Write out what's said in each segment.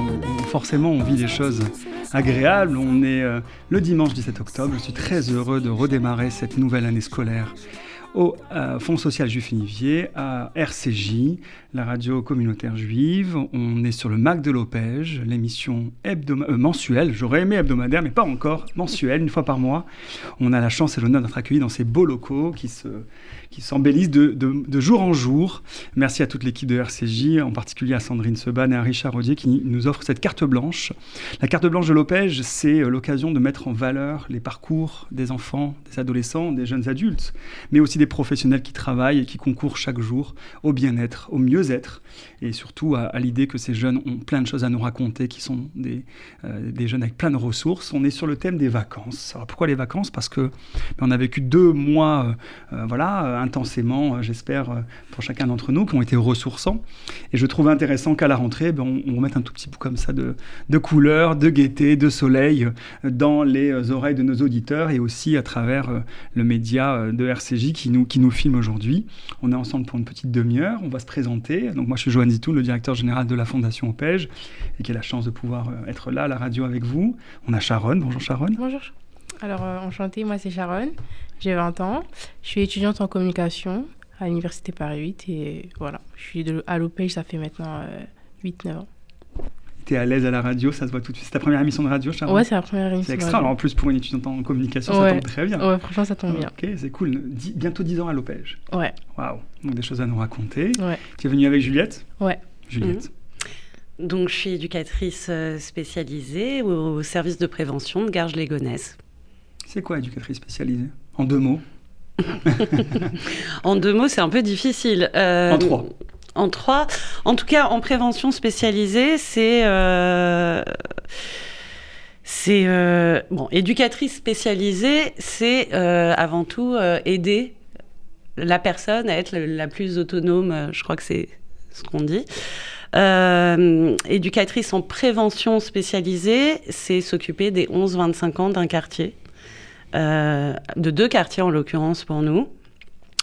on- forcément, on vit des choses agréables. On est euh, le dimanche 17 octobre. Je suis très heureux de redémarrer cette nouvelle année scolaire au euh, Fonds social juif unifié, à RCJ, la radio communautaire juive. On est sur le MAC de l'Opège, l'émission euh, mensuelle. J'aurais aimé hebdomadaire, mais pas encore. Mensuelle, une fois par mois. On a la chance et l'honneur d'être accueillis dans ces beaux locaux qui se qui s'embellissent de, jour en jour. Merci à toute l'équipe de RCJ, en particulier à Sandrine Seban et à Richard Rodier qui nous offrent cette carte blanche. La carte blanche de l'Opège, c'est euh, l'occasion de mettre en valeur les parcours des enfants, des adolescents, des jeunes adultes, mais aussi des professionnels qui travaillent et qui concourent chaque jour au bien-être, au mieux-être, et surtout à, l'idée que ces jeunes ont plein de choses à nous raconter, qui sont des, euh, des jeunes avec plein de ressources. On est sur le thème des vacances. Alors pourquoi les vacances? Parce que ben, on a vécu deux mois, euh, euh, voilà, intensément, j'espère, pour chacun d'entre nous, qui ont été ressourçants. Et je trouve intéressant qu'à la rentrée, ben, on, on remette un tout petit bout comme ça de, de couleurs, de gaieté, de soleil dans les oreilles de nos auditeurs et aussi à travers le média de RCJ qui nous, qui nous filme aujourd'hui. On est ensemble pour une petite demi-heure, on va se présenter. Donc moi je suis Johan Zitoun, le directeur général de la Fondation OPEJ et qui a la chance de pouvoir euh, être là à la radio avec vous. On a Sharon, bonjour Sharon. Bonjour. Alors, euh, enchantée, moi c'est Sharon, j'ai 20 ans, je suis étudiante en communication à l'Université Paris 8 et voilà, je suis à l'OPEJ, ça fait maintenant euh, 8-9 ans. T'es à l'aise à la radio, ça se voit tout de suite. C'est ta première émission de radio, Sharon Ouais, c'est la première émission. C'est extra. Alors en plus pour une étudiante en communication, ça tombe très bien. Ouais, franchement, ça tombe bien. Ok, c'est cool. Dix- bientôt 10 ans à l'Opège. Ouais, Waouh. Donc des choses à nous raconter. ouais, Tu es venue avec Juliette ouais. Juliette. Donc, je suis éducatrice euh, spécialisée au service de prévention de Garges-les-Gonesse. C'est quoi éducatrice spécialisée? En deux mots. En deux mots, c'est un peu difficile. Euh, En trois. En trois. En tout cas, en prévention spécialisée, c'est. euh, c'est. euh, bon, éducatrice spécialisée, c'est euh, avant tout aider la personne à être la plus autonome, je crois que c'est ce qu'on dit. Éducatrice en prévention spécialisée, c'est s'occuper des 11-25 ans d'un quartier, de deux quartiers en l'occurrence pour nous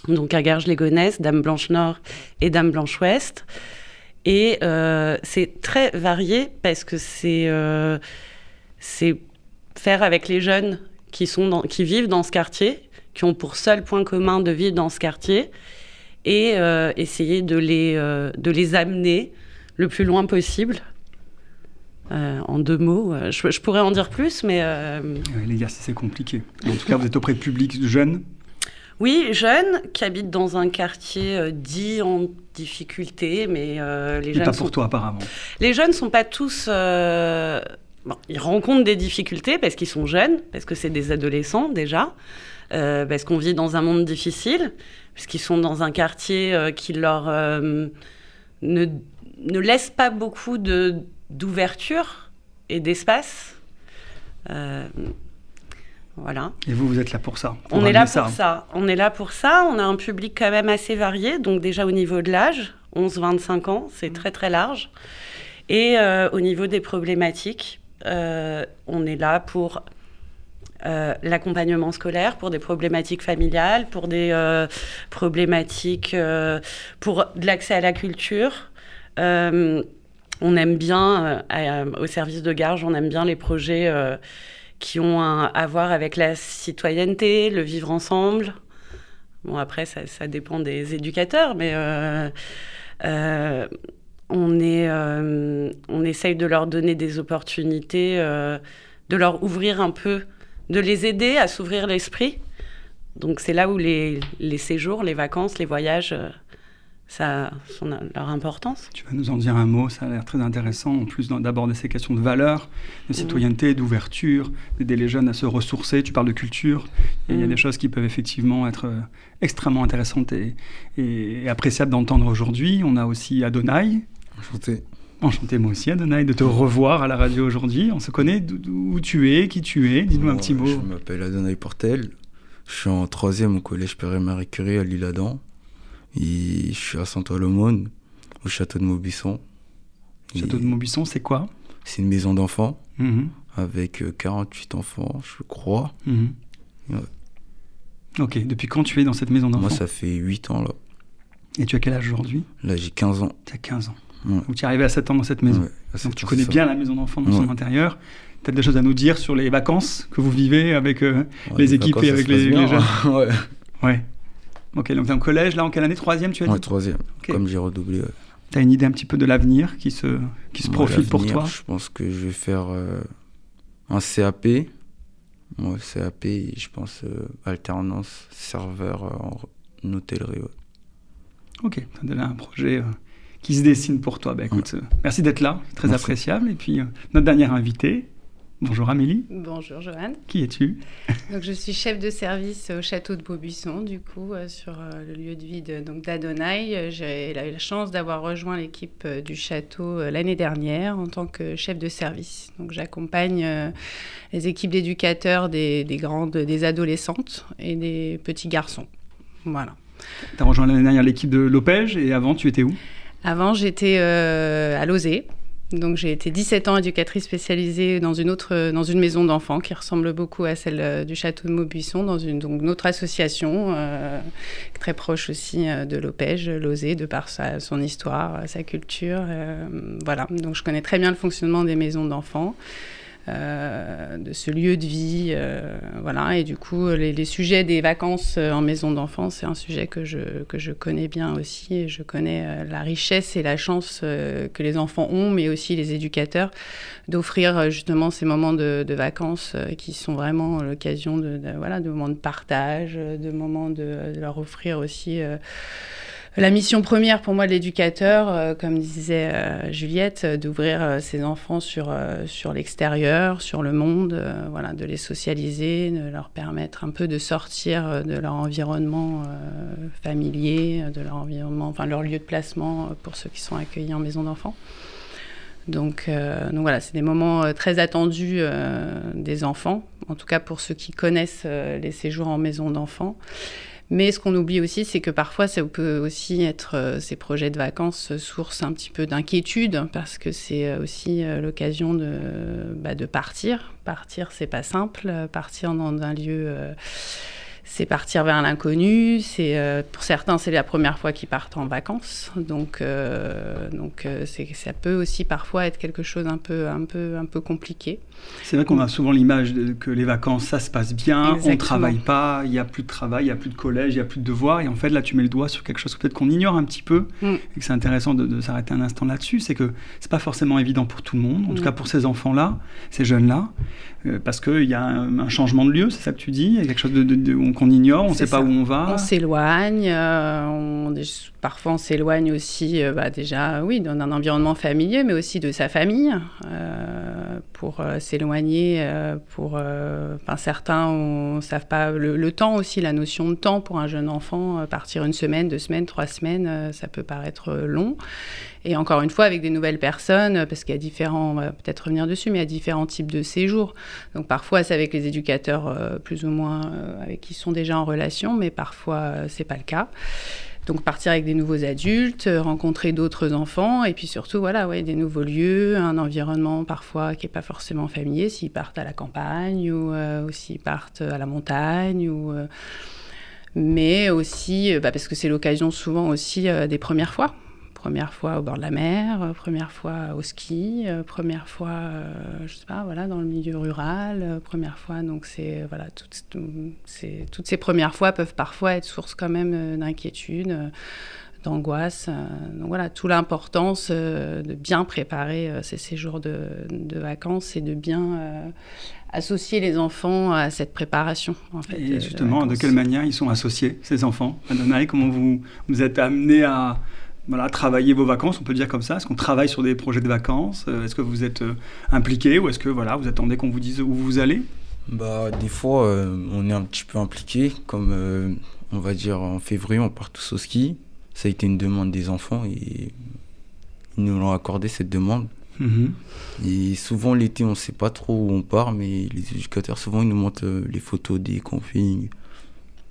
donc à Garges-les-Gonesse, Dame Blanche-Nord et Dame Blanche-Ouest. Et euh, c'est très varié parce que c'est euh, c'est faire avec les jeunes qui, sont qui vivent dans ce quartier, qui ont pour seul point commun de vivre dans ce quartier, et euh, essayer de les, de les amener le plus loin possible. En deux mots, je, pourrais en dire plus, mais L'exercice est compliqué. En tout cas, vous êtes auprès de public jeune. Oui, jeunes qui habitent dans un quartier euh, dit en difficulté, mais euh, les Mais jeunes pas sont... pour toi apparemment. les jeunes sont pas tous. euh, bon, ils rencontrent des difficultés parce qu'ils sont jeunes, parce que c'est des adolescents déjà, parce qu'on vit dans un monde difficile, parce qu'ils sont dans un quartier qui leur ne, ne laisse pas beaucoup de d'ouverture et d'espace. Voilà. Et vous, vous êtes là pour ça. On est là pour ça. On est là pour ça. On a un public quand même assez varié. Donc déjà au niveau de l'âge, 11-25 ans, c'est très très large. Et euh, au niveau des problématiques, euh, on est là pour euh, l'accompagnement scolaire, pour des problématiques familiales, pour des problématiques, pour de l'accès à la culture. On aime bien, à- au service de Garges, on aime bien les projets qui ont à voir avec la citoyenneté, le vivre ensemble. Bon, après, ça, dépend des éducateurs, mais euh, euh, on, est, euh, on essaye de leur donner des opportunités, de leur ouvrir un peu, de les aider à s'ouvrir l'esprit. Donc, c'est là où les, les séjours, les vacances, les voyages, ça a son- leur importance. Tu vas nous en dire un mot, ça a l'air très intéressant, en plus d'aborder ces questions de valeur, de citoyenneté, d'ouverture, d'aider les jeunes à se ressourcer. Tu parles de culture, et il y a des choses qui peuvent effectivement être euh, extrêmement intéressantes et, et- et appréciables d'entendre aujourd'hui. On a aussi Adonai, Enchanté. Enchanté moi aussi, Adonai, de te revoir à la radio aujourd'hui. On se connaît d'où tu es, qui tu es? Dis-nous un petit mot. Je m'appelle Adonai Portel. Je suis en troisième au collège Père-Marie Curie à l'Île-Adam. Et je suis à Saint-Ouen-l'Aumône, au château de Maubisson. Château de Maubisson, c'est quoi? C'est une maison d'enfants Mhm. avec 48 enfants, je crois. Mhm. Ouais. Ok, depuis quand tu es dans cette maison d'enfants? Moi, ça fait 8 ans là. Et tu as quel âge aujourd'hui? Là, j'ai 15 ans. Tu as 15 ans. Ouais. Donc tu es arrivé à 7 ans dans cette maison. Ouais, Donc tu connais bien la maison d'enfants dans son intérieur. Peut-être des choses à nous dire sur les vacances que vous vivez avec euh, les équipes vacances, et avec les, les jeunes? ouais. Ok, donc t'es en collège, là en quelle année? Troisième, tu as dit? Troisième. Comme j'ai redoublé. ouais. T'as une idée un petit peu de l'avenir qui se, qui se Moi, profile pour toi? Je pense que je vais faire euh, un CAP. Ouais, CAP, je pense euh, alternance serveur euh, en hôtellerie. Ok, t'as déjà un projet qui se dessine pour toi. Bah, écoute, merci d'être là, très appréciable. Et puis notre dernière invitée, bonjour Amélie, Bonjour Joanne. qui es-tu? Donc je suis chef de service au château de Beaubuisson, du coup, euh, sur euh, le lieu de vie de, donc d'Adonai. Euh, J'ai eu la chance d'avoir rejoint l'équipe euh, du château l'année dernière en tant que chef de service. Donc j'accompagne les équipes d'éducateurs des, des grandes, des adolescentes et des petits garçons. Voilà. T'as rejoint l'année dernière l'équipe de Lopège et avant tu étais où? Avant, j'étais à Lozé. Donc, j'ai été 17 ans éducatrice spécialisée dans une autre, dans une maison d'enfants qui ressemble beaucoup à celle euh, du château de Maubuisson, dans une, donc, une autre association euh, très proche aussi euh, de l'Opège, Lozé, de par sa, son histoire, sa culture. euh, voilà. Donc, je connais très bien le fonctionnement des maisons d'enfants. Euh, de ce lieu de vie, euh, voilà, et du coup, les, sujets des vacances euh, en maison d'enfants, c'est un sujet que je, que je connais bien aussi, et je connais la richesse et la chance que les enfants ont, mais aussi les éducateurs, d'offrir justement ces moments de, vacances qui sont vraiment l'occasion de, voilà, de moments de partage, de moments de, leur offrir aussi la mission première pour moi de l'éducateur, euh, comme disait euh, Juliette, euh, d'ouvrir ses enfants sur, l'extérieur, sur le monde, voilà, de les socialiser, de leur permettre un peu de sortir de leur environnement familier, de leur environnement, enfin leur lieu de placement pour ceux qui sont accueillis en maison d'enfants. Donc, donc voilà, c'est des moments très attendus des enfants, en tout cas pour ceux qui connaissent les séjours en maison d'enfants. Mais ce qu'on oublie aussi, c'est que parfois, ça peut aussi être euh, ces projets de vacances euh, source un petit peu d'inquiétude, parce que c'est euh, aussi l'occasion de, bah, de partir. Partir, c'est pas simple. Partir dans un lieu, c'est partir vers l'inconnu. C'est euh, pour certains, c'est la première fois qu'ils partent en vacances. Donc, euh, donc euh, ça peut aussi parfois être quelque chose un peu, un peu, un peu compliqué. C'est vrai qu'on a souvent l'image que les vacances, ça se passe bien, on Exactement. travaille pas, il y a plus de travail, il y a plus de collège, il y a plus de devoirs. Et en fait, là, tu mets le doigt sur quelque chose peut-être qu'on ignore un petit peu Mm. et que c'est intéressant de, de s'arrêter un instant là-dessus. C'est que c'est pas forcément évident pour tout le monde, en tout Mm. cas pour ces enfants-là, ces jeunes-là, euh, parce qu'il y a un, un changement de lieu, c'est ça que tu dis, il y a quelque chose de, de- de- qu'on ignore, on ne sait pas où on va. On s'éloigne, euh, on- parfois on s'éloigne aussi, euh, bah, déjà, oui, d'un environnement familier, mais aussi de sa famille, euh, pour euh, s'éloigner, pour, certains ne savent pas le, le temps aussi, la notion de temps pour un jeune enfant, partir une semaine, deux semaines, trois semaines, ça peut paraître long. Et encore une fois, avec des nouvelles personnes, parce qu'il y a différents, on va peut-être revenir dessus, mais il y a différents types de séjours. Donc parfois, c'est avec les éducateurs plus ou moins avec qui sont déjà en relation, mais parfois, c'est pas le cas. Donc partir avec des nouveaux adultes, euh, rencontrer d'autres enfants, et puis surtout, voilà, ouais, des nouveaux lieux, un environnement parfois qui n'est pas forcément familier, s'ils partent à la campagne ou, euh, ou s'ils partent à la montagne, ou, euh, mais aussi, euh, bah, parce que c'est l'occasion souvent aussi euh, des premières fois première fois au bord de la mer, euh, première fois au ski, euh, première fois, euh, je sais pas, voilà, dans le milieu rural, euh, première fois. Donc c'est voilà, toutes, tout- c'est- toutes ces premières fois peuvent parfois être source quand même d'inquiétude, d'angoisse. donc voilà, toute l'importance de bien préparer ces séjours de, de vacances et de bien euh, associer les enfants à cette préparation. En fait, Et justement, de, quelle manière ils sont associés, ces enfants? Adonai, comment vous, vous êtes amenés à voilà, travailler vos vacances, on peut le dire comme ça Est-ce qu'on travaille sur des projets de vacances? Euh, Est-ce que vous êtes euh, impliqués ou est-ce que voilà, vous attendez qu'on vous dise où vous allez? Bah, des fois, euh, on est un petit peu impliqué, comme euh, on va dire en février, on part tous au ski. Ça a été une demande des enfants et ils nous l'ont accordé cette demande. Mhm. Et souvent l'été, on ne sait pas trop où on part, mais les éducateurs, souvent, ils nous montrent les photos des campings,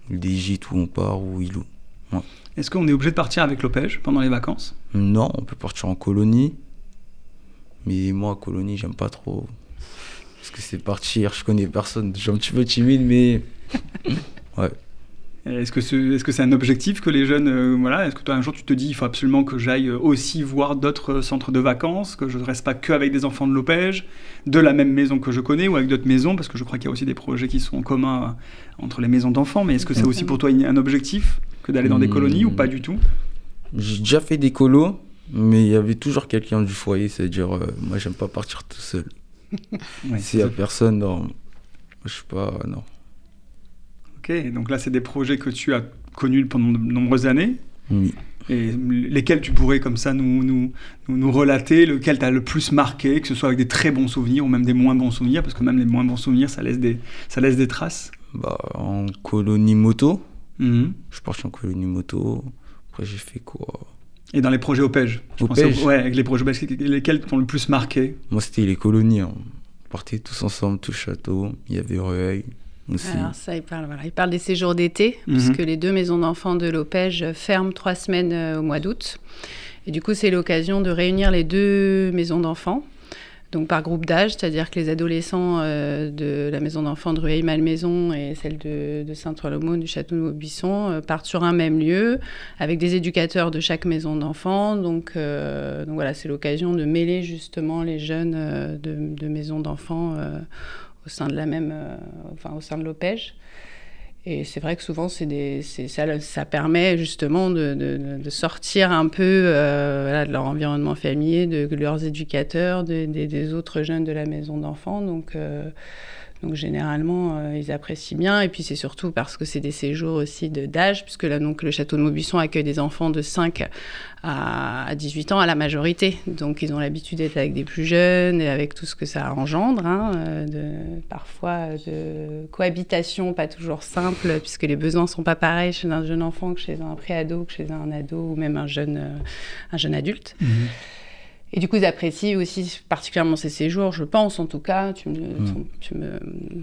des gîtes où on part, où ils louent. Est-ce qu'on est obligé de partir avec l'opège pendant les vacances? Non, on peut partir en colonie. Mais moi, colonie, j'aime pas trop. Parce que c'est partir, je connais personne. Je suis un petit peu timide, mais. ouais. Est-ce que c'est est -ce c'est un objectif que les jeunes. euh, voilà, Est-ce que toi, un jour, tu te dis il faut absolument que j'aille euh, aussi voir d'autres euh, centres de vacances, que je ne reste pas que avec des enfants de l'opège, de la même maison que je connais ou avec d'autres maisons Parce que je crois qu'il y a aussi des projets qui sont communs entre les maisons d'enfants. Mais est-ce que c'est aussi pour toi un objectif? Que d'aller dans des Hmm. colonies ou pas du tout? J'ai déjà fait des colos, mais il y avait toujours quelqu'un du foyer. C'est-à-dire, euh, moi, j'aime pas partir tout seul. Ouais, S'il y a personne, non. Je sais pas, non. Ok, donc là, c'est des projets que tu as connus pendant de nombreuses années? Oui. Et lesquels tu pourrais comme ça nous, nous, nous, nous relater, lequel t'as le plus marqué, que ce soit avec des très bons souvenirs ou même des moins bons souvenirs, parce que même les moins bons souvenirs, ça laisse des, ça laisse des traces. Bah, en colonie moto. Mhm. Je suis parti en colonie moto. Après, j'ai fait quoi? Et dans les projets OPEJ je Au pensais Pej Ouais, avec les projets OPEJ, lesquels t'ont le plus marqué? Moi, c'était les colonies. hein. On partait tous ensemble, tout château. Il y avait Rueil aussi. Alors ça, il parle, voilà, il parle des séjours d'été, Mhm. puisque les deux maisons d'enfants de l'Opège ferment trois semaines euh, au mois d'août. Et du coup, c'est l'occasion de réunir les deux maisons d'enfants, donc par groupe d'âge, c'est-à-dire que les adolescents euh, de la maison d'enfants de Rueil-Malmaison et celle de, de Saint-Ouen du château de Maubuisson euh, partent sur un même lieu, avec des éducateurs de chaque maison d'enfants. Donc, euh, donc voilà, c'est l'occasion de mêler justement les jeunes euh, de, maisons d'enfants au sein de la même, enfin au sein de l'OPEJ. Et c'est vrai que souvent, c'est des, ça, ça permet justement de, de- sortir un peu euh, de leur environnement familier, de, leurs éducateurs, de- des- des autres jeunes de la maison d'enfants. Donc, euh, donc généralement, euh, ils apprécient bien. Et puis c'est surtout parce que c'est des séjours aussi d'âge, puisque là, donc, le château de Maubuisson accueille des enfants de 5 à, à 18 ans à la majorité. Donc ils ont l'habitude d'être avec des plus jeunes et avec tout ce que ça engendre, hein, euh, parfois de cohabitation pas toujours simple, puisque les besoins sont pas pareils chez un jeune enfant que chez un préado, que chez un ado ou même un jeune, euh, un jeune adulte. Et du coup, ils apprécient aussi particulièrement ces séjours, je pense, en tout cas. Tu me, Mm. tu me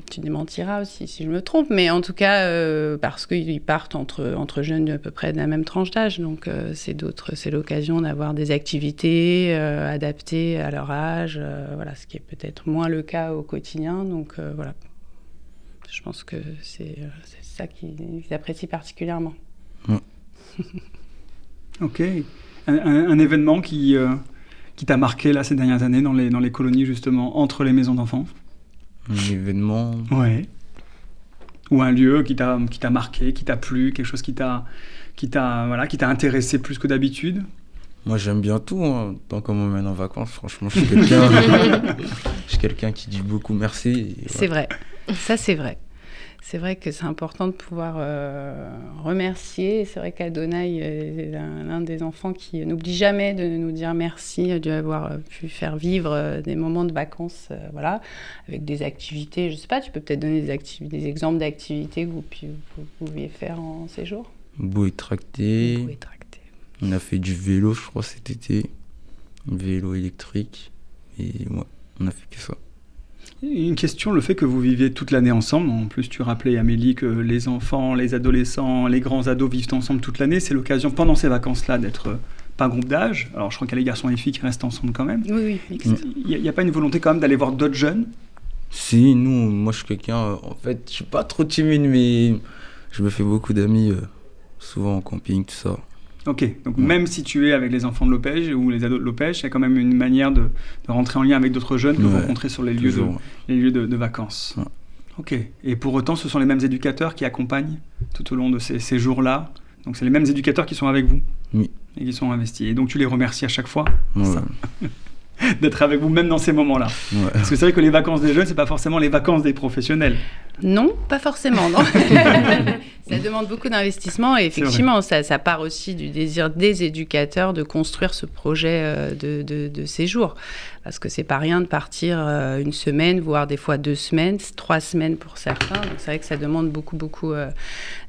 tu démentiras aussi si je me trompe, mais en tout cas, euh, parce qu'ils partent entre, entre jeunes à peu près de la même tranche d'âge. Donc, euh, c'est d'autres, c'est l'occasion d'avoir des activités euh, adaptées à leur âge, euh, voilà, ce qui est peut-être moins le cas au quotidien. Donc, euh, voilà. Je pense que c'est, c'est ça qu'ils apprécient particulièrement. Ok. Un, un- un événement qui, euh, qui t'a marqué là ces dernières années dans les, dans les colonies justement, entre les maisons d'enfants Un événement. Ouais. Ou un lieu qui t'a qui t'a marqué, qui t'a plu, quelque chose qui t'a qui t'a voilà, qui t'a intéressé plus que d'habitude. Moi, j'aime bien tout. hein. Tant qu'on m'emmène en vacances, franchement, je suis quelqu'un je suis quelqu'un qui dit beaucoup merci. C'est vrai, ça c'est vrai. C'est vrai que c'est important de pouvoir euh, remercier. C'est vrai qu'Adonai est l'un des enfants qui n'oublie jamais de nous dire merci d'avoir pu faire vivre euh, des moments de vacances, euh, voilà, avec des activités. Je sais pas, tu peux peut-être donner des, des exemples d'activités que vous, pouviez faire en séjour Beau et tracté. Vous pouvez tracter. On a fait du vélo, je crois, cet été. Vélo électrique. Et ouais, on a fait que ça. Une question, le fait que vous viviez toute l'année ensemble, en plus tu rappelais Amélie que les enfants, les adolescents, les grands ados vivent ensemble toute l'année, c'est l'occasion pendant ces vacances-là d'être euh, pas groupe d'âge, alors je crois qu'il y a les garçons et les filles qui restent ensemble quand même. Oui, oui. Il n'y a, pas une volonté quand même d'aller voir d'autres jeunes? Si, nous, moi, je suis quelqu'un. euh, En fait, je suis pas trop timide, mais je me fais beaucoup d'amis, euh, souvent en camping, tout ça. Ok, donc Ouais. même si tu es avec les enfants de l'Opège ou les ados de il y a quand même une manière de, de rentrer en lien avec d'autres jeunes que vous rencontrez sur les lieux, de, Toujours. les lieux de, de vacances. Ouais. Ok, et pour autant, ce sont les mêmes éducateurs qui accompagnent tout au long de ces, ces jours-là. Donc c'est les mêmes éducateurs qui sont avec vous Oui. et qui sont investis. Et donc tu les remercies à chaque fois d'être avec vous, même dans ces moments-là. Parce que c'est vrai que les vacances des jeunes, c'est pas forcément les vacances des professionnels. Non, pas forcément, non. ça demande beaucoup d'investissement et effectivement, ça, ça, part aussi du désir des éducateurs de construire ce projet euh, de, de, de séjour. Parce que c'est pas rien de partir euh, une semaine, voire des fois deux semaines, trois semaines pour certains. Donc c'est vrai que ça demande beaucoup, beaucoup euh,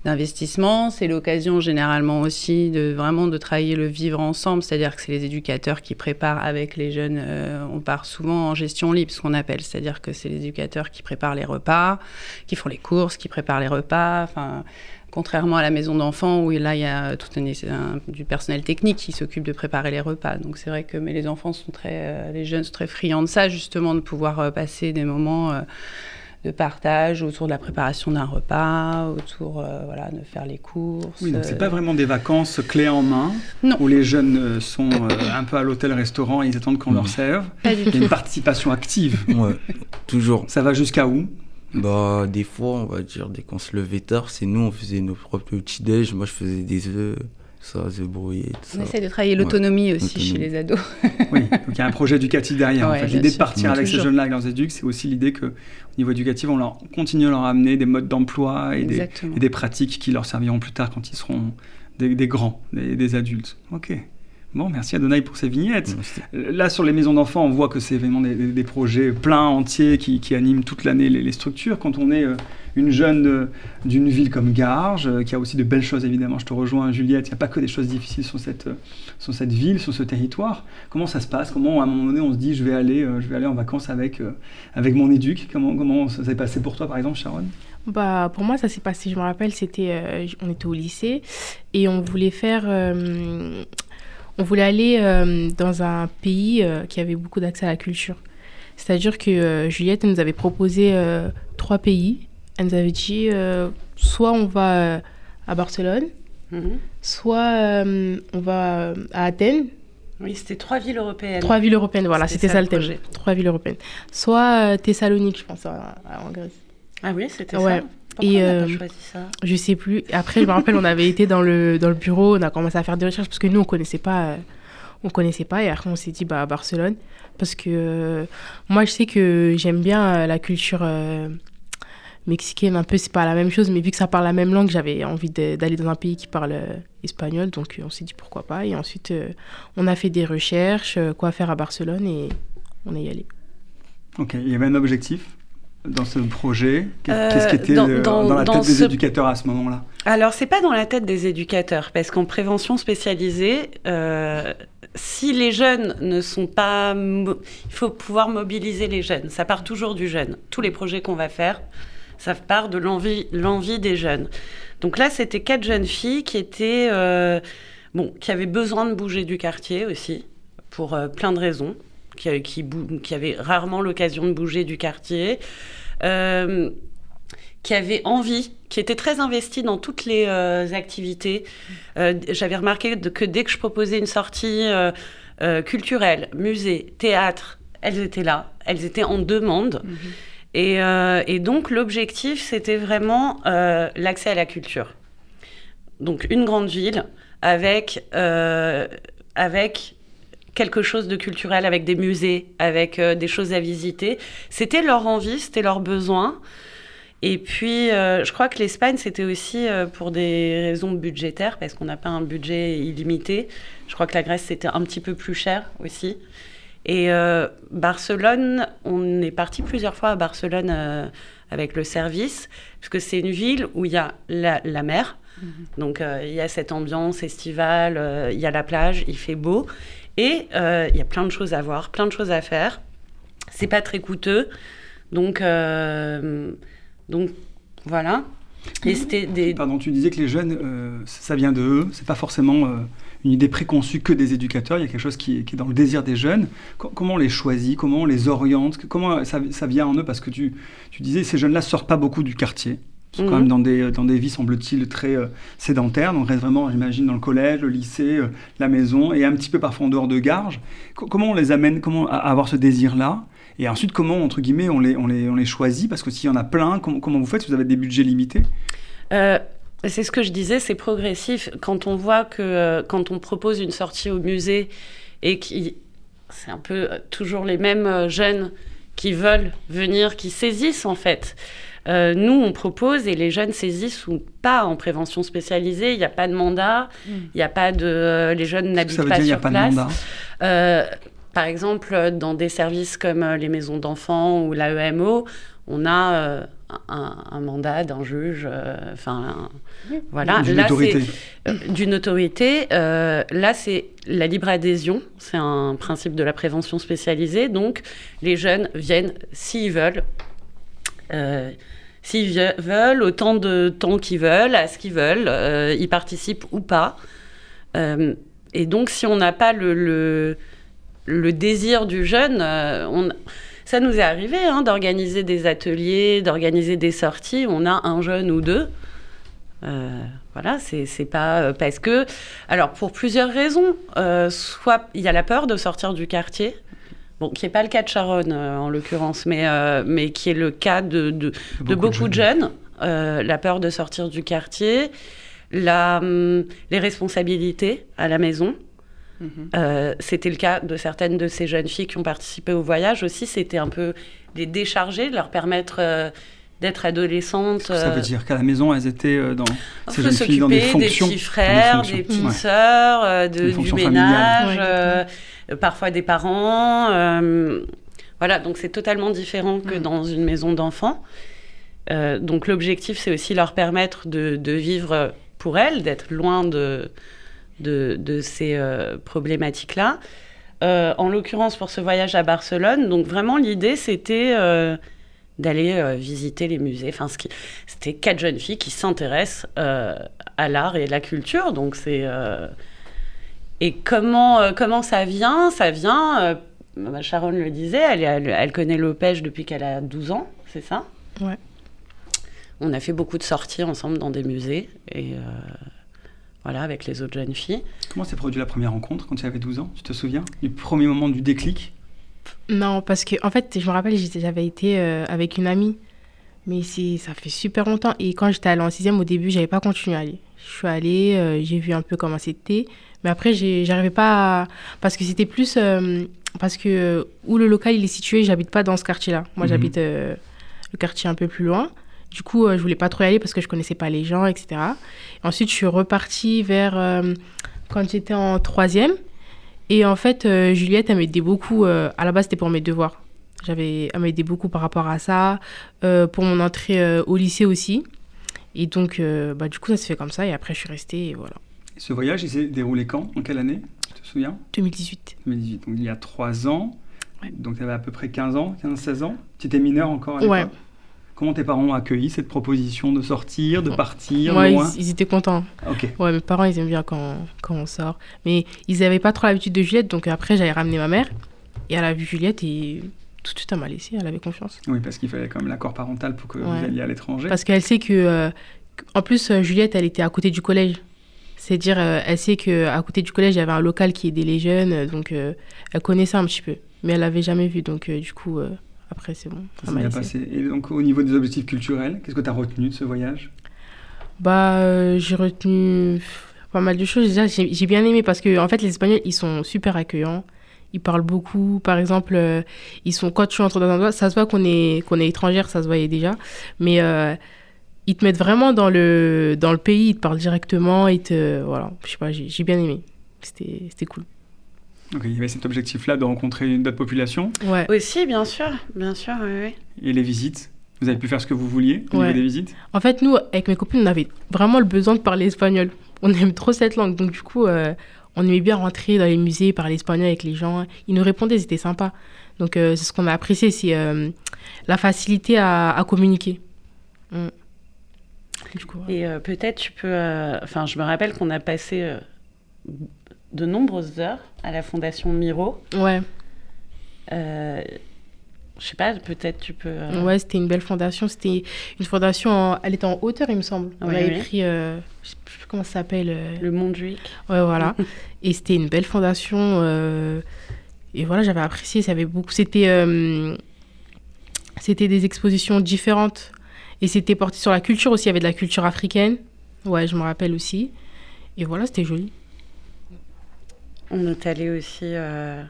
d'investissement. C'est l'occasion généralement aussi de vraiment de travailler le vivre ensemble, c'est-à-dire que c'est les éducateurs qui préparent avec les jeunes. on part souvent en gestion libre, ce qu'on appelle, c'est-à-dire que c'est les éducateurs qui préparent les repas, qui font les courses, qui préparent les repas. Enfin, contrairement à la maison d'enfants où là il y a tout un, du personnel technique qui s'occupe de préparer les repas. Donc c'est vrai que mais les enfants sont très, euh, les jeunes sont très friands de ça justement de pouvoir euh, passer des moments euh, de partage autour de la préparation d'un repas, autour voilà de faire les courses. Oui, donc c'est pas vraiment des vacances clés en main non. où les jeunes sont un peu à l'hôtel-restaurant et ils attendent qu'on leur serve. Pas du il y a une participation active. Ouais, toujours. Ça va jusqu'à où? Bah, des fois, on va dire, dès qu'on se levait tard, c'est nous, on faisait nos propres petits-déj. Moi, je faisais des œufs, ça, œufs brouillés, tout On essaie de travailler l'autonomie aussi chez les ados. oui, donc il y a un projet éducatif derrière. en fait. L'idée de partir avec ces jeunes-là, avec leurs éducs, c'est aussi l'idée qu'au niveau éducatif, on leur continue à leur amener des modes d'emploi et des, et des, pratiques qui leur serviront plus tard quand ils seront des, des grands, des, des adultes. Ok. Bon, merci Adonai pour ces vignettes. Là, sur les maisons d'enfants, on voit que c'est vraiment des, projets pleins, entiers, qui, animent toute l'année les, structures. Quand on est euh, une jeune euh, d'une ville comme Garges, euh, qui a aussi de belles choses, évidemment, je te rejoins, Juliette, il n'y a pas que des choses difficiles sur cette, sur cette ville, sur ce territoire. Comment ça se passe? Comment, à un moment donné, on se dit, je vais aller, je vais aller en vacances avec, avec mon éduc? Comment, comment ça s'est passé pour toi, par exemple, Sharon? Bah, pour moi, ça s'est passé, je me rappelle, c'était, on était au lycée et on voulait faire on voulait aller euh, dans un pays euh, qui avait beaucoup d'accès à la culture. C'est-à-dire que euh, Juliette nous avait proposé trois pays. Elle nous avait dit soit on va à Barcelone, mhm. soit on va à Athènes. Oui, c'était trois villes européennes. Trois villes européennes, voilà, c'était ça, le thème. Trois villes européennes. Soit Thessalonique, je pense, en Grèce. Ah oui, c'était ouais. ça et euh, choisi ça Je sais plus. Après, je me rappelle, on avait été dans le, dans le bureau, on a commencé à faire des recherches parce que nous, on connaissait pas. Euh, on connaissait pas. Et après on s'est dit bah à Barcelone. Parce que euh, moi je sais que j'aime bien la culture mexicaine un peu. C'est pas la même chose mais vu que ça parle la même langue j'avais envie d'aller dans un pays qui parle espagnol. Donc on s'est dit pourquoi pas. Et ensuite on a fait des recherches quoi faire à Barcelone et on est y allé. Ok il y avait un objectif? Dans ce projet Qu'est-ce qui était euh, dans, la tête des éducateurs à ce moment-là Alors, c'est pas dans la tête des éducateurs, parce qu'en prévention spécialisée, euh, si les jeunes ne sont pas... Il faut pouvoir mobiliser les jeunes. Ça part toujours du jeune. Tous les projets qu'on va faire, ça part de l'envie des jeunes. Donc là, c'était quatre jeunes filles qui étaient... Euh, bon, qui avaient besoin de bouger du quartier aussi, pour plein de raisons qui, qui, qui avaient rarement l'occasion de bouger du quartier, euh, qui avaient envie, qui étaient très investis dans toutes les euh, activités. Euh, j'avais remarqué que dès que je proposais une sortie culturelle, musée, théâtre, elles étaient là, elles étaient en demande. Mhm. Et, et, donc l'objectif, c'était vraiment l'accès à la culture. Donc une grande ville avec, avec quelque chose de culturel avec des musées, avec euh, des choses à visiter. C'était leur envie, c'était leur besoin. Et puis, euh, je crois que l'Espagne, c'était aussi euh, pour des raisons budgétaires, parce qu'on n'a pas un budget illimité. Je crois que la Grèce, c'était un petit peu plus cher aussi. Et Barcelone, on est parti plusieurs fois à Barcelone avec le service, parce que c'est une ville où il y a la, mer. Mm-hmm. Donc, il y a cette ambiance estivale, il y a la plage, il fait beau. Et euh, il y a plein de choses à voir, plein de choses à faire. C'est pas très coûteux. Donc, euh, donc voilà. Et c'était des... Pardon, tu disais que les jeunes, euh, ça vient de eux. C'est pas forcément une idée préconçue que des éducateurs. Il y a quelque chose qui est, dans le désir des jeunes. comment on les choisit? Comment on les oriente? Comment ça, ça, vient en eux? Parce que tu, tu disais, ces jeunes-là sortent pas beaucoup du quartier sont quand même mhm. dans des, dans des vies, semble-t-il, très euh, sédentaires. Donc, on reste vraiment, j'imagine, dans le collège, le lycée, euh, la maison, et un petit peu parfois en dehors de Garges. comment on les amène comment, à, avoir ce désir-là? Et ensuite, comment, entre guillemets, on les, on les, on les choisit? Parce que s'il y en a plein, comment, vous faites? Si vous avez des budgets limités? Euh, C'est ce que je disais, c'est progressif. Quand on voit que quand on propose une sortie au musée et qui c'est un peu toujours les mêmes jeunes qui veulent venir, qui saisissent en fait. Euh, nous, on propose et les jeunes saisissent ou pas en prévention spécialisée. Il n'y a pas de mandat, Mm. il n'y a pas de. euh, les jeunes n'habitent pas dire, n'y a sur pas de place. mandat Euh, par exemple, dans des services comme les maisons d'enfants ou l'AEMO, on a euh, un, un mandat d'un juge, euh, enfin, voilà. D'une autorité. euh, d'une autorité. Là, c'est la libre adhésion. C'est un principe de la prévention spécialisée. Donc, les jeunes viennent s'ils veulent. Euh, S'ils veulent, autant de temps qu'ils veulent, à ce qu'ils veulent, euh, ils participent ou pas. Euh, et donc, si on n'a pas le, désir du jeune, ça nous est arrivé hein, d'organiser des ateliers, d'organiser des sorties. On a un jeune ou deux. Voilà, c'est pas parce que. Alors, pour plusieurs raisons. Soit il y a la peur de sortir du quartier. Bon, qui n'est pas le cas de Sharon euh, en l'occurrence, mais, euh, mais qui est le cas de, de, de beaucoup de jeunes. Euh, la peur de sortir du quartier, la, hum, les responsabilités à la maison. Mhm. Euh, c'était le cas de certaines de ces jeunes filles qui ont participé au voyage aussi. C'était un peu les décharger, leur permettre euh, d'être adolescentes. Ça euh, veut dire qu'à la maison, elles étaient euh, dans ces jeunes filles dans des s'occuper des fonctions. petits frères, fonctions, des petites ouais. sœurs, euh, de- Des du fonctions ménage. Ouais, euh, euh, parfois des parents. euh, voilà, donc c'est totalement différent que Mm. dans une maison d'enfants. Euh, donc l'objectif, c'est aussi leur permettre de, de vivre pour elles, d'être loin de, de, de ces euh, problématiques-là. Euh, en l'occurrence, pour ce voyage à Barcelone, donc vraiment l'idée, c'était euh, d'aller euh, visiter les musées. Enfin, ce qui- c'était quatre jeunes filles qui s'intéressent euh, à l'art et la culture. Donc c'est euh, et comment euh, comment ça vient? Ça vient. euh, bah, Sharon le disait, elle, est- elle, elle connaît Lopège depuis qu'elle a 12 ans, c'est ça? Ouais. On a fait beaucoup de sorties ensemble dans des musées et euh, voilà avec les autres jeunes filles. Comment s'est produite la première rencontre quand tu avais 12 ans? Tu te souviens? Du premier moment du déclic? Non, parce que en fait, je me rappelle, j'avais été euh, avec une amie, mais ça fait super longtemps. Et quand j'étais allée en sixième, au début, j'avais pas continué à aller. Je suis allée, euh, j'ai vu un peu comment c'était, mais après, j'arrivais pas à... parce que c'était plus euh, parce que où le local il est situé, j'habite pas dans ce quartier-là. Moi, Mhm. j'habite le quartier un peu plus loin. Du coup, je voulais pas trop y aller parce que je connaissais pas les gens, etc. Ensuite, je suis repartie vers quand j'étais en troisième. Et en fait, euh, Juliette, elle m'aidait beaucoup. euh, à la base, c'était pour mes devoirs. J'avais, elle m'aidait beaucoup par rapport à ça. euh, pour mon entrée au lycée aussi. Et donc, bah, du coup, ça se fait comme ça. Et après, je suis restée. Et voilà. Ce voyage, il s'est déroulé quand? En quelle année? Tu te souviens? 2018. 2018, donc il y a 3 ans. Ouais. Donc tu avais à peu près 15 ans, 15-16 ans? Tu étais mineur encore à Ouais. Comment tes parents ont accueilli cette proposition de sortir, de partir Ouais, loin ils, ils étaient contents. Ok. Ouais, mes parents, ils aiment bien quand, quand on sort. Mais ils n'avaient pas trop l'habitude de Juliette. Donc après, j'avais ramené ma mère. Et elle a vu Juliette et tout de suite, elle m'a laissé. Elle avait confiance. Oui, parce qu'il fallait quand même l'accord parental pour que vous Ouais. alliez à l'étranger. Parce qu'elle sait que. euh, en plus, euh, Juliette, elle était à côté du collège. C'est-à-dire, euh, elle sait qu'à côté du collège, il y avait un local qui aidait les jeunes. Donc, euh, elle connaissait un petit peu. Mais elle l'avait jamais vu. Donc, du coup, après, c'est bon. Ça bien passé. Et donc au niveau des objectifs culturels, qu'est-ce que tu as retenu de ce voyage? Bah, euh, j'ai retenu pas mal de choses. Déjà, j'ai bien aimé parce que, en fait, les Espagnols, ils sont super accueillants. Ils parlent beaucoup. Par exemple, euh, ils sont, quand tu entres dans un endroit, ça se voit qu'on est, qu'on est étrangère, ça se voyait déjà. Mais euh, ils te mettent vraiment dans le, dans le pays, ils te parlent directement. Ils te, voilà, je sais pas, j'ai j'ai bien aimé. C'était c'était cool. Donc il y avait cet objectif-là de rencontrer d'autres populations Ouais. Aussi, bien sûr, bien sûr, oui, oui. et les visites. Vous avez pu faire ce que vous vouliez au Ouais. niveau des visites? En fait, nous, avec mes copines, on avait vraiment le besoin de parler espagnol. On aime trop cette langue. Donc, du coup, euh, on aimait bien rentrer dans les musées, parler espagnol avec les gens. Ils nous répondaient, c'était sympa. Donc, euh, c'est ce qu'on a apprécié, c'est euh, la facilité à, à communiquer. Mm. Du coup, voilà. Et euh, peut-être tu peux. euh, Enfin, je me rappelle qu'on a passé euh, de nombreuses heures à la Fondation Miro. Ouais, Euh, je sais pas, peut-être tu peux. euh, ouais c'était une belle fondation. C'était une fondation, en- elle était en hauteur, il me semble. On Oui, oui. pris, euh, je sais plus comment ça s'appelle. euh, Le Montjuic. Ouais, voilà. et c'était une belle fondation. euh, et voilà, j'avais apprécié. Ça avait beaucoup. C'était, c'était des expositions différentes. Et c'était porté sur la culture aussi. Il y avait de la culture africaine. Ouais, je me rappelle aussi. Et voilà, c'était joli. On est allé aussi. euh,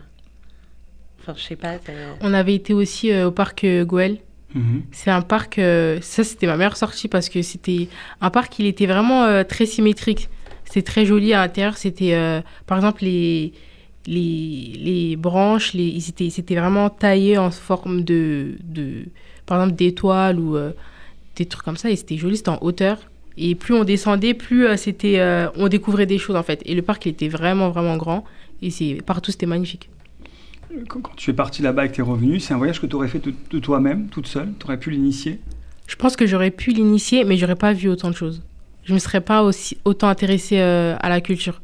Enfin, je sais pas. On avait été aussi au parc Goël. Mhm. C'est un parc, ça c'était ma meilleure sortie parce que c'était un parc, il était vraiment très symétrique. C'était très joli à l'intérieur. C'était, par exemple, les, les, les branches, les, c'était vraiment taillé en forme de, de par exemple, d'étoiles ou des trucs comme ça. Et c'était joli, c'était en hauteur. Et plus on descendait, plus euh, c'était, euh, on découvrait des choses en fait. Et le parc, il était vraiment, vraiment grand. Et c'est, partout, c'était magnifique. Quand, tu es parti là-bas et que tu es revenu, c'est un voyage que tu aurais fait de, toi-même, toute seule? Tu aurais pu l'initier? Je pense que j'aurais pu l'initier, mais j'aurais pas vu autant de choses. Je ne me serais pas aussi, autant intéressée euh, à la culture.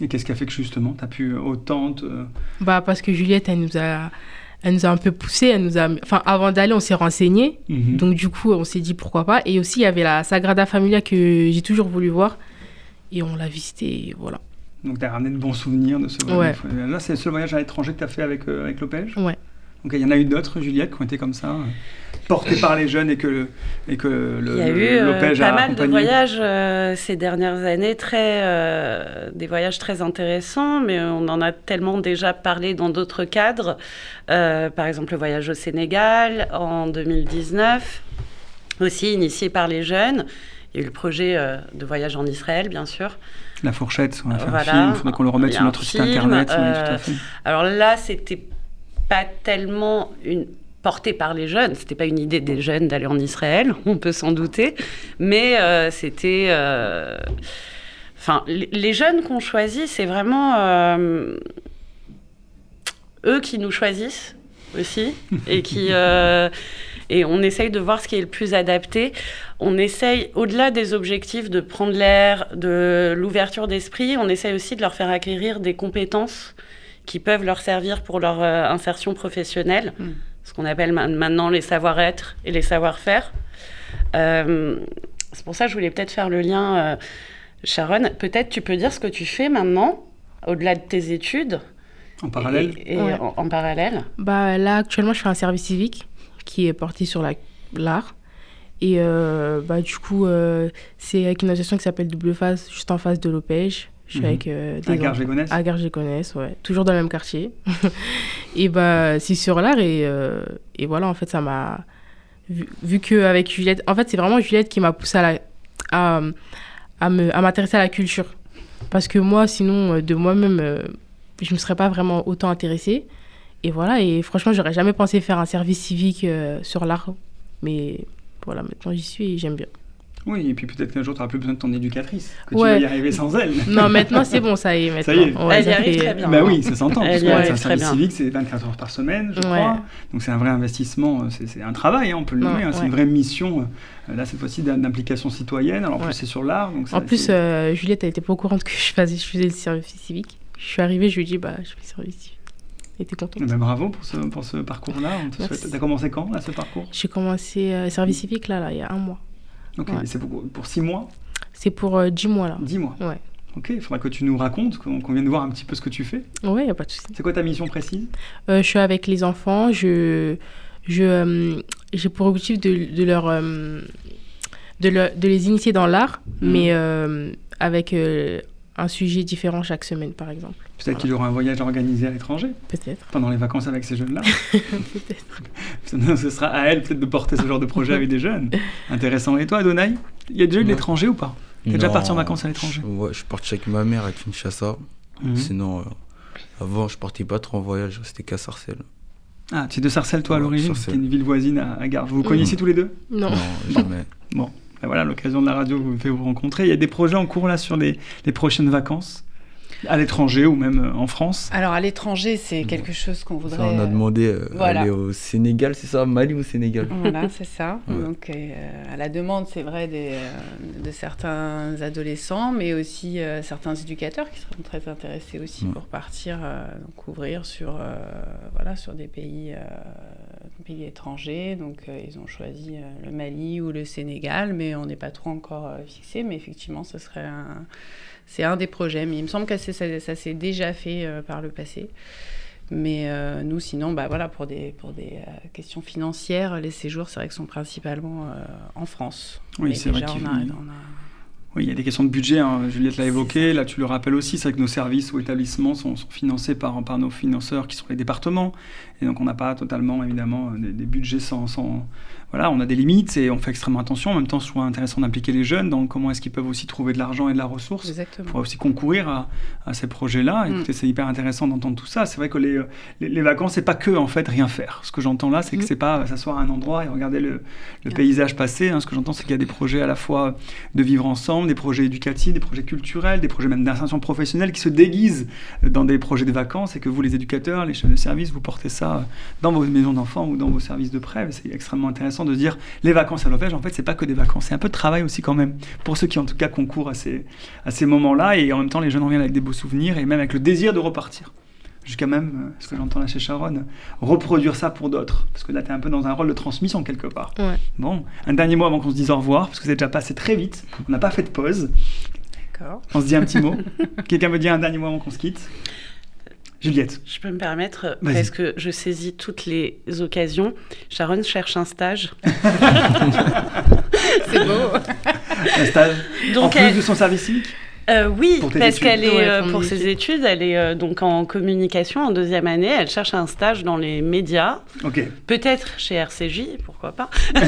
Et qu'est-ce qui a fait que justement, tu as pu autant te... Bah, parce que Juliette, elle nous a elle nous a un peu poussé, elle nous a... Enfin, avant d'aller, on s'est renseigné. Mhm. Donc, du coup, on s'est dit pourquoi pas. Et aussi, il y avait la Sagrada Familia que j'ai toujours voulu voir. Et on l'a visité, voilà. Donc, tu as ramené de bons souvenirs de ce voyage. Là, c'est le seul voyage à l'étranger que tu as fait avec, euh, avec Lopège Ouais. Donc il y en a eu d'autres, Juliette, qui ont été comme ça, euh, portés par les jeunes et que, et que le, Il y a eu euh, pas mal de voyages euh, ces dernières années, très, des voyages très intéressants, mais on en a tellement déjà parlé dans d'autres cadres. par exemple, le voyage au Sénégal en 2019, aussi initié par les jeunes. Il y a eu le projet de voyage en Israël, bien sûr. La fourchette, on a fait un film, il faudrait qu'on le remette sur notre site internet. alors là, c'était pas tellement une portée par les jeunes. C'était pas une idée des jeunes d'aller en Israël, on peut s'en douter, mais euh, c'était. Euh, les jeunes qu'on choisit, c'est vraiment euh, eux qui nous choisissent aussi et qui. et on essaye de voir ce qui est le plus adapté. On essaye, au-delà des objectifs de prendre l'air, de l'ouverture d'esprit, on essaye aussi de leur faire acquérir des compétences qui peuvent leur servir pour leur euh, insertion professionnelle, hmm. ce qu'on appelle maintenant les savoir-être et les savoir-faire. Euh, c'est pour ça que je voulais peut-être faire le lien, euh, Sharon. Peut-être tu peux dire ce que tu fais maintenant, au-delà de tes études. En parallèle Et, en, parallèle bah, Là, actuellement, je fais un service civique qui est porté sur l'art. Et bah, du coup, c'est avec une association qui s'appelle Double Face, juste en face de l'OPEJ. Je suis mhm. avec euh, des à À Garges-les-Gonesse, ouais. Toujours dans le même quartier. et bah, c'est sur l'art et, euh, et voilà, en fait, ça m'a... Vu, vu qu'avec Juliette... En fait, c'est vraiment Juliette qui m'a poussé à, la, à, à m'intéresser à, la culture. Parce que moi, sinon, euh, de moi-même, euh, je ne me serais pas vraiment autant intéressée. Et voilà, et franchement, j'aurais jamais pensé faire un service civique sur l'art. Mais voilà, maintenant j'y suis et j'aime bien. Oui, et puis peut-être qu'un jour, tu n'auras plus besoin de ton éducatrice, que tu vas y arriver sans elle. Non, maintenant, c'est bon, ça y est. Maintenant. Ça y est. elle y arrive très bien. Bah oui, ça s'entend. Parce que un service civique, c'est 24 heures par semaine, je crois. Donc c'est un vrai investissement, euh, c'est un travail, hein, on peut le nommer. Hein, c'est une vraie mission, euh, là, cette fois-ci, d'implication citoyenne. Alors en plus, c'est sur l'art. En plus, euh, Juliette, elle n'était pas au courant que je faisais, je faisais le service civique. Je suis arrivée, je lui ai dit, bah, je fais le service civique. Elle était contente. Ben, bravo pour ce, pour ce parcours-là. Tu as commencé quand, à ce parcours? J'ai commencé le service civique, là, là, il y a un mois. Ok, c'est pour, pour six mois? C'est pour euh, dix mois là. Dix mois Ouais. Ok, il faudra que tu nous racontes, qu'on vienne voir un petit peu ce que tu fais. Oui, il n'y a pas de souci. C'est quoi ta mission précise? Euh, Je suis avec les enfants, je, je, euh, j'ai pour objectif de, de leur, de, de, les initier dans l'art, hmm. mais avec un sujet différent chaque semaine, par exemple. Peut-être qu'il y aura un voyage organisé à l'étranger. Peut-être. Pendant les vacances avec ces jeunes-là. peut-être. Ce sera à elle peut-être de porter ce genre de projet avec des jeunes. Intéressant. Et toi, Adonai Il y a déjà eu de l'étranger ou pas? Tu es déjà parti en vacances à l'étranger? Ouais, je parti avec ma mère à Kinshasa. Mhm. Sinon, euh, avant, je partais pas trop en voyage, c'était qu'à Sarcelles. Ah, tu es de Sarcelles, toi, à l'origine? C'est une ville voisine à, à Vous vous connaissiez mhm. tous les deux? Non. Non, jamais. Bon, ben voilà, l'occasion de la radio vous fait vous rencontrer. Il y a des projets en cours là sur les, les prochaines vacances à l'étranger ou même euh, en France? Alors à l'étranger, c'est quelque chose qu'on voudrait. on a demandé euh, aller au Sénégal, c'est ça? Mali ou Sénégal? Voilà, c'est ça. Donc euh, à la demande, c'est vrai, des, de certains adolescents, mais aussi certains éducateurs qui seront très intéressés aussi pour partir couvrir sur, voilà, sur des pays, pays étrangers. Donc ils ont choisi le Mali ou le Sénégal, mais on n'est pas trop encore fixé. Mais effectivement, ce serait un c'est un des projets, mais il me semble que ça, ça, s'est déjà fait euh, par le passé. Mais euh, nous, sinon, bah, voilà, pour des, pour des euh, questions financières, les séjours, c'est vrai que sont principalement en France. Oui, c'est vrai Oui, il y a des questions de budget, hein. Juliette l'a évoqué, là tu le rappelles aussi, c'est vrai que nos services ou établissements sont, sont, financés par, par nos financeurs qui sont les départements, et donc on n'a pas totalement évidemment des, des budgets sans, sans, voilà, on a des limites et on fait extrêmement attention. En même temps, je trouve intéressant d'impliquer les jeunes dans comment est-ce qu'ils peuvent aussi trouver de l'argent et de la ressource Exactement. pour aussi concourir à, à ces projets-là. Mm. Écoutez, c'est hyper intéressant d'entendre tout ça. C'est vrai que les, les, les vacances, c'est pas que en fait rien faire. Ce que j'entends là, c'est que Mm. c'est pas s'asseoir à un endroit et regarder le, paysage passer. hein. Ce que j'entends, c'est qu'il y a des projets à la fois de vivre ensemble, des projets éducatifs, des projets culturels, des projets même d'insertion professionnelle qui se déguisent dans des projets de vacances et que vous, les éducateurs, les chefs de service, vous portez ça dans vos maisons d'enfants ou dans vos services de prêt. C'est extrêmement intéressant de dire les vacances à l'Opège, en fait, c'est pas que des vacances, c'est un peu de travail aussi quand même pour ceux qui en tout cas concourent à ces, à ces moments-là et en même temps les jeunes reviennent avec des beaux souvenirs et même avec le désir de repartir. Jusqu'à même, euh, ce que j'entends là chez Sharon, reproduire ça pour d'autres. Parce que là, tu es un peu dans un rôle de transmission quelque part. Ouais. Bon, un dernier mot avant qu'on se dise au revoir, parce que c'est déjà passé très vite. On n'a pas fait de pause. D'accord. On se dit un petit mot. Quelqu'un veut dire un dernier mot avant qu'on se quitte? Juliette. Je peux me permettre, Vas-y. parce que je saisis toutes les occasions. Sharon cherche un stage. C'est beau. Un stage en Donc, plus elle- de son service civique Euh, oui, parce qu'elle est euh, pour ses études, elle est euh, donc en communication en deuxième année. Elle cherche un stage dans les médias, Ok. peut-être chez RCJ, pourquoi pas.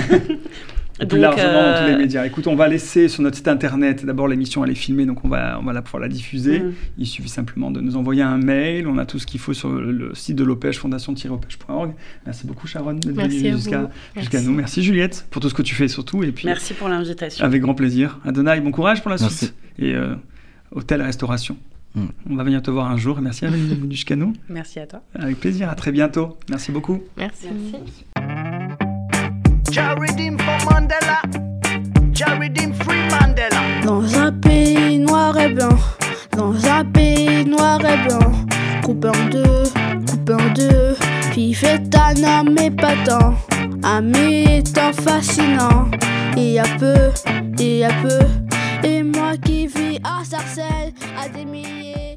Et plus largement dans tous les médias. Écoute, on va laisser sur notre site internet, d'abord l'émission elle est filmée, donc on va, on va la pouvoir la diffuser. Mm. Il suffit simplement de nous envoyer un mail, on a tout ce qu'il faut sur le, le site de l'OPEJ, fondation-opège.org. Merci beaucoup Sharon d'être Merci venue à jusqu'à Merci. nous. Merci Juliette pour tout ce que tu fais surtout. Et puis Merci pour l'invitation. avec grand plaisir. Adonai, bon courage pour la Merci. suite. Et euh, hôtel restauration. Mm. On va venir te voir un jour. Merci d'être venu jusqu'à nous. Merci à toi. Avec plaisir. À très bientôt. Merci beaucoup. Merci. For Mandela. Redeem free Mandela. Dans un pays noir et blanc, dans un pays noir et blanc, coupe en deux, coupe en deux, puis fait un homme épatant, un militant fascinant, et à peu, et à peu, et moi qui vis à Sarcelles, à des milliers.